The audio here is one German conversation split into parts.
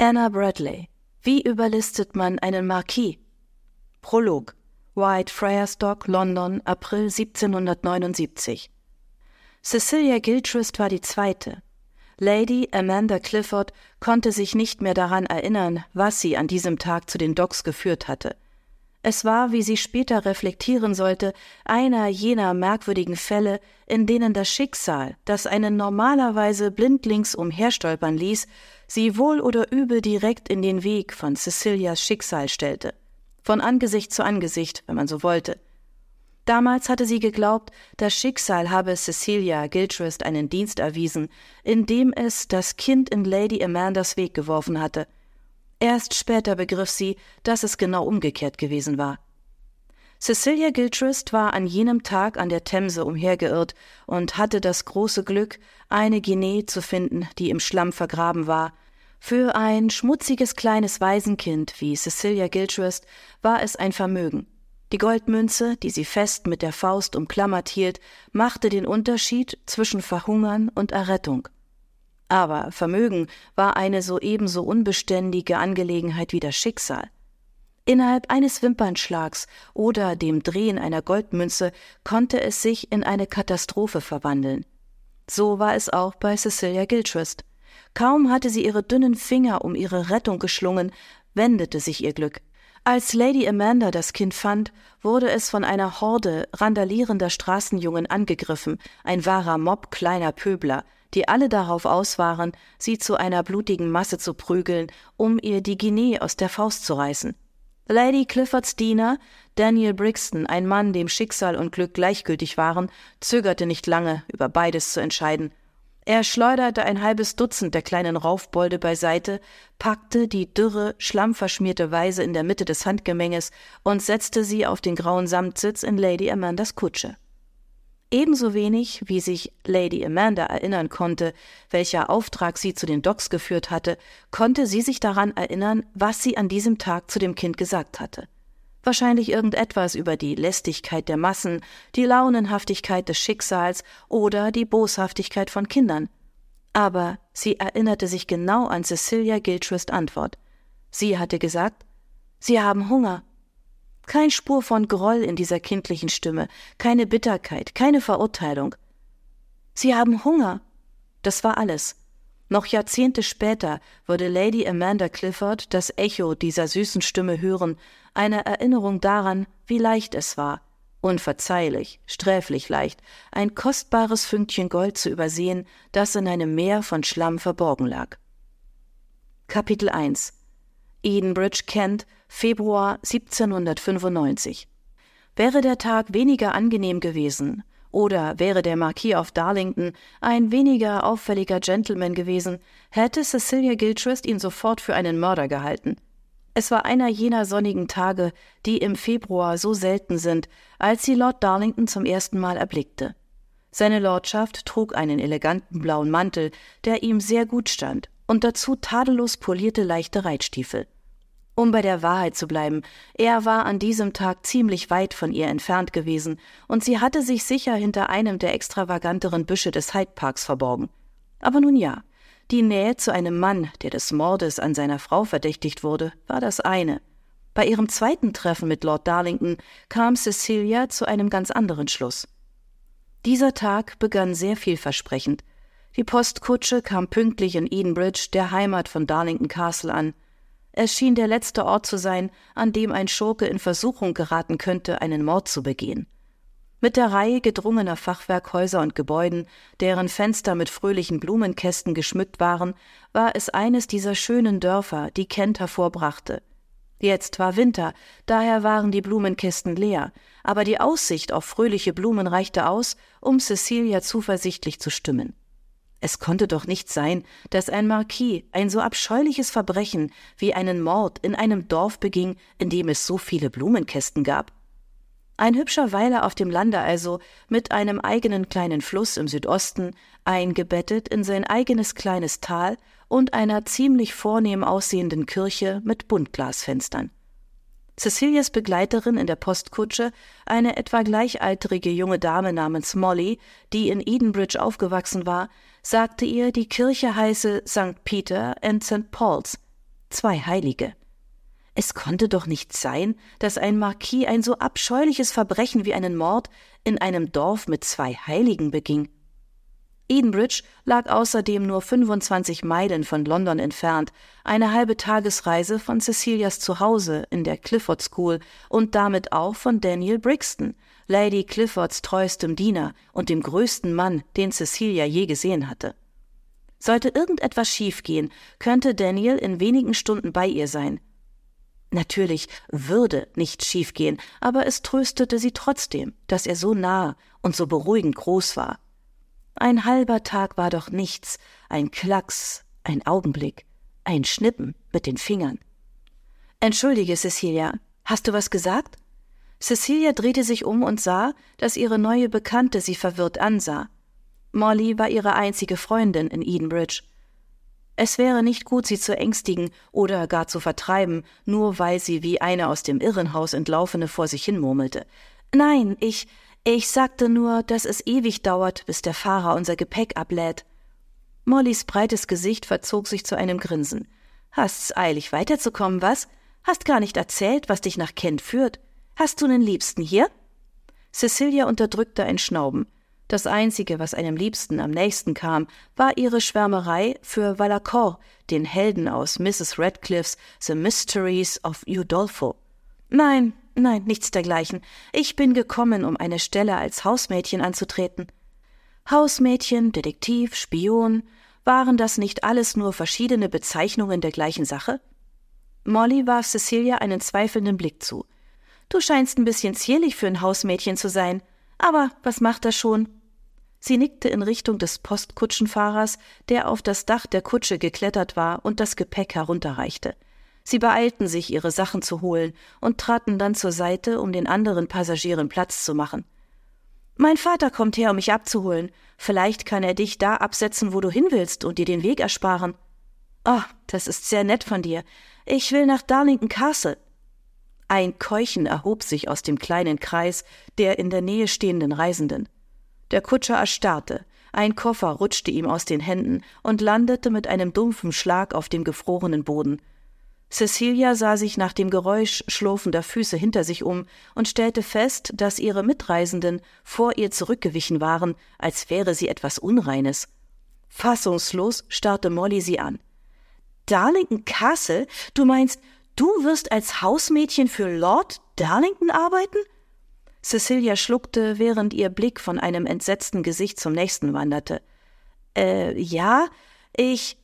Anna Bradley. Wie überlistet man einen Marquis? Prolog. White Friarstock, London, April 1779. Cecilia Gilchrist war die zweite. Lady Amanda Clifford konnte sich nicht mehr daran erinnern, was sie an diesem Tag zu den Docks geführt hatte. Es war, wie sie später reflektieren sollte, einer jener merkwürdigen Fälle, in denen das Schicksal, das einen normalerweise blindlings umherstolpern ließ, sie wohl oder übel direkt in den Weg von Cecilias Schicksal stellte. Von Angesicht zu Angesicht, wenn man so wollte. Damals hatte sie geglaubt, das Schicksal habe Cecilia Gilchrist einen Dienst erwiesen, indem es das Kind in Lady Amandas Weg geworfen hatte. Erst später begriff sie, dass es genau umgekehrt gewesen war. Cecilia Gilchrist war an jenem Tag an der Themse umhergeirrt und hatte das große Glück, eine Guinee zu finden, die im Schlamm vergraben war. Für ein schmutziges kleines Waisenkind wie Cecilia Gilchrist war es ein Vermögen. Die Goldmünze, die sie fest mit der Faust umklammert hielt, machte den Unterschied zwischen Verhungern und Errettung. Aber Vermögen war eine so ebenso unbeständige Angelegenheit wie das Schicksal. Innerhalb eines Wimpernschlags oder dem Drehen einer Goldmünze konnte es sich in eine Katastrophe verwandeln. So war es auch bei Cecilia Gilchrist. Kaum hatte sie ihre dünnen Finger um ihre Rettung geschlungen, wendete sich ihr Glück. Als Lady Amanda das Kind fand, wurde es von einer Horde randalierender Straßenjungen angegriffen, ein wahrer Mob kleiner Pöbler, die alle darauf aus waren, sie zu einer blutigen Masse zu prügeln, um ihr die Guinee aus der Faust zu reißen. Lady Cliffords Diener, Daniel Brixton, ein Mann, dem Schicksal und Glück gleichgültig waren, zögerte nicht lange, über beides zu entscheiden. Er schleuderte ein halbes Dutzend der kleinen Raufbolde beiseite, packte die dürre, schlammverschmierte Weise in der Mitte des Handgemenges und setzte sie auf den grauen Samtsitz in Lady Amandas Kutsche. Ebenso wenig, wie sich Lady Amanda erinnern konnte, welcher Auftrag sie zu den Docks geführt hatte, konnte sie sich daran erinnern, was sie an diesem Tag zu dem Kind gesagt hatte. Wahrscheinlich irgendetwas über die Lästigkeit der Massen, die Launenhaftigkeit des Schicksals oder die Boshaftigkeit von Kindern. Aber sie erinnerte sich genau an Cecilia Gilchrist Antwort. Sie hatte gesagt, Sie haben Hunger. Kein Spur von Groll in dieser kindlichen Stimme, keine Bitterkeit, keine Verurteilung. Sie haben Hunger. Das war alles. Noch Jahrzehnte später würde Lady Amanda Clifford das Echo dieser süßen Stimme hören, eine Erinnerung daran, wie leicht es war, unverzeihlich, sträflich leicht, ein kostbares Fünkchen Gold zu übersehen, das in einem Meer von Schlamm verborgen lag. Kapitel 1 Edenbridge, Kent, Februar 1795. Wäre der Tag weniger angenehm gewesen, oder wäre der Marquis of Darlington ein weniger auffälliger Gentleman gewesen, hätte Cecilia Gilchrist ihn sofort für einen Mörder gehalten. Es war einer jener sonnigen Tage, die im Februar so selten sind, als sie Lord Darlington zum ersten Mal erblickte. Seine Lordschaft trug einen eleganten blauen Mantel, der ihm sehr gut stand, und dazu tadellos polierte leichte Reitstiefel. Um bei der Wahrheit zu bleiben, er war an diesem Tag ziemlich weit von ihr entfernt gewesen, und sie hatte sich sicher hinter einem der extravaganteren Büsche des Hyde Parks verborgen. Aber nun ja, die Nähe zu einem Mann, der des Mordes an seiner Frau verdächtigt wurde, war das eine. Bei ihrem zweiten Treffen mit Lord Darlington kam Cecilia zu einem ganz anderen Schluss. Dieser Tag begann sehr vielversprechend. Die Postkutsche kam pünktlich in Edenbridge, der Heimat von Darlington Castle, an. Es schien der letzte Ort zu sein, an dem ein Schurke in Versuchung geraten könnte, einen Mord zu begehen. Mit der Reihe gedrungener Fachwerkhäuser und Gebäuden, deren Fenster mit fröhlichen Blumenkästen geschmückt waren, war es eines dieser schönen Dörfer, die Kent hervorbrachte. Jetzt war Winter, daher waren die Blumenkästen leer, aber die Aussicht auf fröhliche Blumen reichte aus, um Cecilia zuversichtlich zu stimmen. Es konnte doch nicht sein, dass ein Marquis ein so abscheuliches Verbrechen wie einen Mord in einem Dorf beging, in dem es so viele Blumenkästen gab. Ein hübscher Weiler auf dem Lande also, mit einem eigenen kleinen Fluss im Südosten, eingebettet in sein eigenes kleines Tal und einer ziemlich vornehm aussehenden Kirche mit Buntglasfenstern. Cecilias Begleiterin in der Postkutsche, eine etwa gleichaltrige junge Dame namens Molly, die in Edenbridge aufgewachsen war, sagte ihr, die Kirche heiße St. Peter and St. Paul's. zwei Heilige. Es konnte doch nicht sein, dass ein Marquis ein so abscheuliches Verbrechen wie einen Mord in einem Dorf mit zwei Heiligen beging. Edenbridge lag außerdem nur 25 Meilen von London entfernt, eine halbe Tagesreise von Cecilias Zuhause in der Clifford School und damit auch von Daniel Brixton, Lady Cliffords treuestem Diener und dem größten Mann, den Cecilia je gesehen hatte. Sollte irgendetwas schiefgehen, könnte Daniel in wenigen Stunden bei ihr sein. Natürlich würde nichts schiefgehen, aber es tröstete sie trotzdem, dass er so nah und so beruhigend groß war. Ein halber Tag war doch nichts, ein Klacks, ein Augenblick, ein Schnippen mit den Fingern. Entschuldige, Cecilia, hast du was gesagt? Cecilia drehte sich um und sah, dass ihre neue Bekannte sie verwirrt ansah. Molly war ihre einzige Freundin in Edenbridge. Es wäre nicht gut, sie zu ängstigen oder gar zu vertreiben, nur weil sie wie eine aus dem Irrenhaus entlaufene vor sich hin murmelte. Nein, ich, ich sagte nur, dass es ewig dauert, bis der Fahrer unser Gepäck ablädt. Mollys breites Gesicht verzog sich zu einem Grinsen. Hast's eilig weiterzukommen, was? Hast gar nicht erzählt, was dich nach Kent führt. Hast du nen Liebsten hier? Cecilia unterdrückte ein Schnauben. Das Einzige, was einem Liebsten am nächsten kam, war ihre Schwärmerei für Valacour, den Helden aus Mrs. Radcliffe's The Mysteries of Udolpho. Nein, Nein, nichts dergleichen. Ich bin gekommen, um eine Stelle als Hausmädchen anzutreten. Hausmädchen, Detektiv, Spion, waren das nicht alles nur verschiedene Bezeichnungen der gleichen Sache? Molly warf Cecilia einen zweifelnden Blick zu. Du scheinst ein bisschen zierlich für ein Hausmädchen zu sein. Aber was macht das schon? Sie nickte in Richtung des Postkutschenfahrers, der auf das Dach der Kutsche geklettert war und das Gepäck herunterreichte. Sie beeilten sich, ihre Sachen zu holen und traten dann zur Seite, um den anderen Passagieren Platz zu machen. Mein Vater kommt her, um mich abzuholen. Vielleicht kann er dich da absetzen, wo du hin willst und dir den Weg ersparen. Oh, das ist sehr nett von dir. Ich will nach Darlington Castle. Ein Keuchen erhob sich aus dem kleinen Kreis der in der Nähe stehenden Reisenden. Der Kutscher erstarrte, ein Koffer rutschte ihm aus den Händen und landete mit einem dumpfen Schlag auf dem gefrorenen Boden. Cecilia sah sich nach dem Geräusch schlurfender Füße hinter sich um und stellte fest, dass ihre Mitreisenden vor ihr zurückgewichen waren, als wäre sie etwas Unreines. Fassungslos starrte Molly sie an. Darlington Castle? Du meinst, du wirst als Hausmädchen für Lord Darlington arbeiten? Cecilia schluckte, während ihr Blick von einem entsetzten Gesicht zum nächsten wanderte. Äh, ja, ich.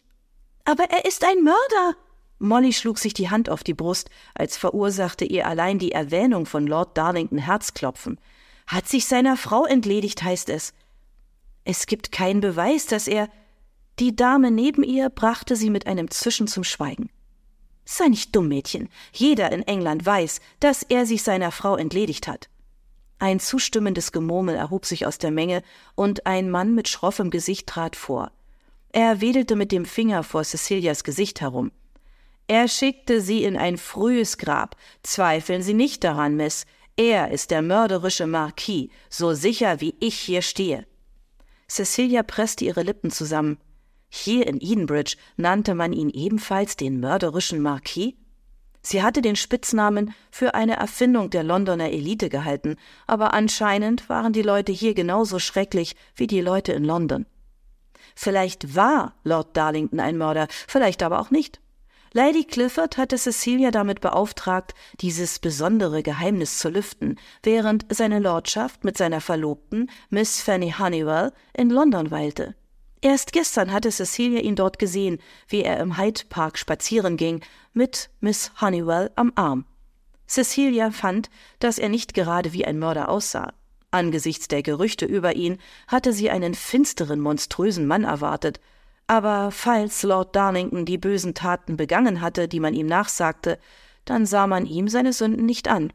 Aber er ist ein Mörder, Molly schlug sich die Hand auf die Brust, als verursachte ihr allein die Erwähnung von Lord Darlington Herzklopfen. Hat sich seiner Frau entledigt, heißt es. Es gibt keinen Beweis, dass er. Die Dame neben ihr brachte sie mit einem Zischen zum Schweigen. Sei nicht dumm, Mädchen. Jeder in England weiß, dass er sich seiner Frau entledigt hat. Ein zustimmendes Gemurmel erhob sich aus der Menge, und ein Mann mit schroffem Gesicht trat vor. Er wedelte mit dem Finger vor Cecilias Gesicht herum. Er schickte sie in ein frühes Grab. Zweifeln Sie nicht daran, Miss. Er ist der mörderische Marquis, so sicher wie ich hier stehe. Cecilia presste ihre Lippen zusammen. Hier in Edenbridge nannte man ihn ebenfalls den mörderischen Marquis? Sie hatte den Spitznamen für eine Erfindung der Londoner Elite gehalten, aber anscheinend waren die Leute hier genauso schrecklich wie die Leute in London. Vielleicht war Lord Darlington ein Mörder, vielleicht aber auch nicht. Lady Clifford hatte Cecilia damit beauftragt, dieses besondere Geheimnis zu lüften, während seine Lordschaft mit seiner Verlobten, Miss Fanny Honeywell, in London weilte. Erst gestern hatte Cecilia ihn dort gesehen, wie er im Hyde Park spazieren ging, mit Miss Honeywell am Arm. Cecilia fand, dass er nicht gerade wie ein Mörder aussah. Angesichts der Gerüchte über ihn hatte sie einen finsteren, monströsen Mann erwartet, aber falls Lord Darlington die bösen Taten begangen hatte, die man ihm nachsagte, dann sah man ihm seine Sünden nicht an.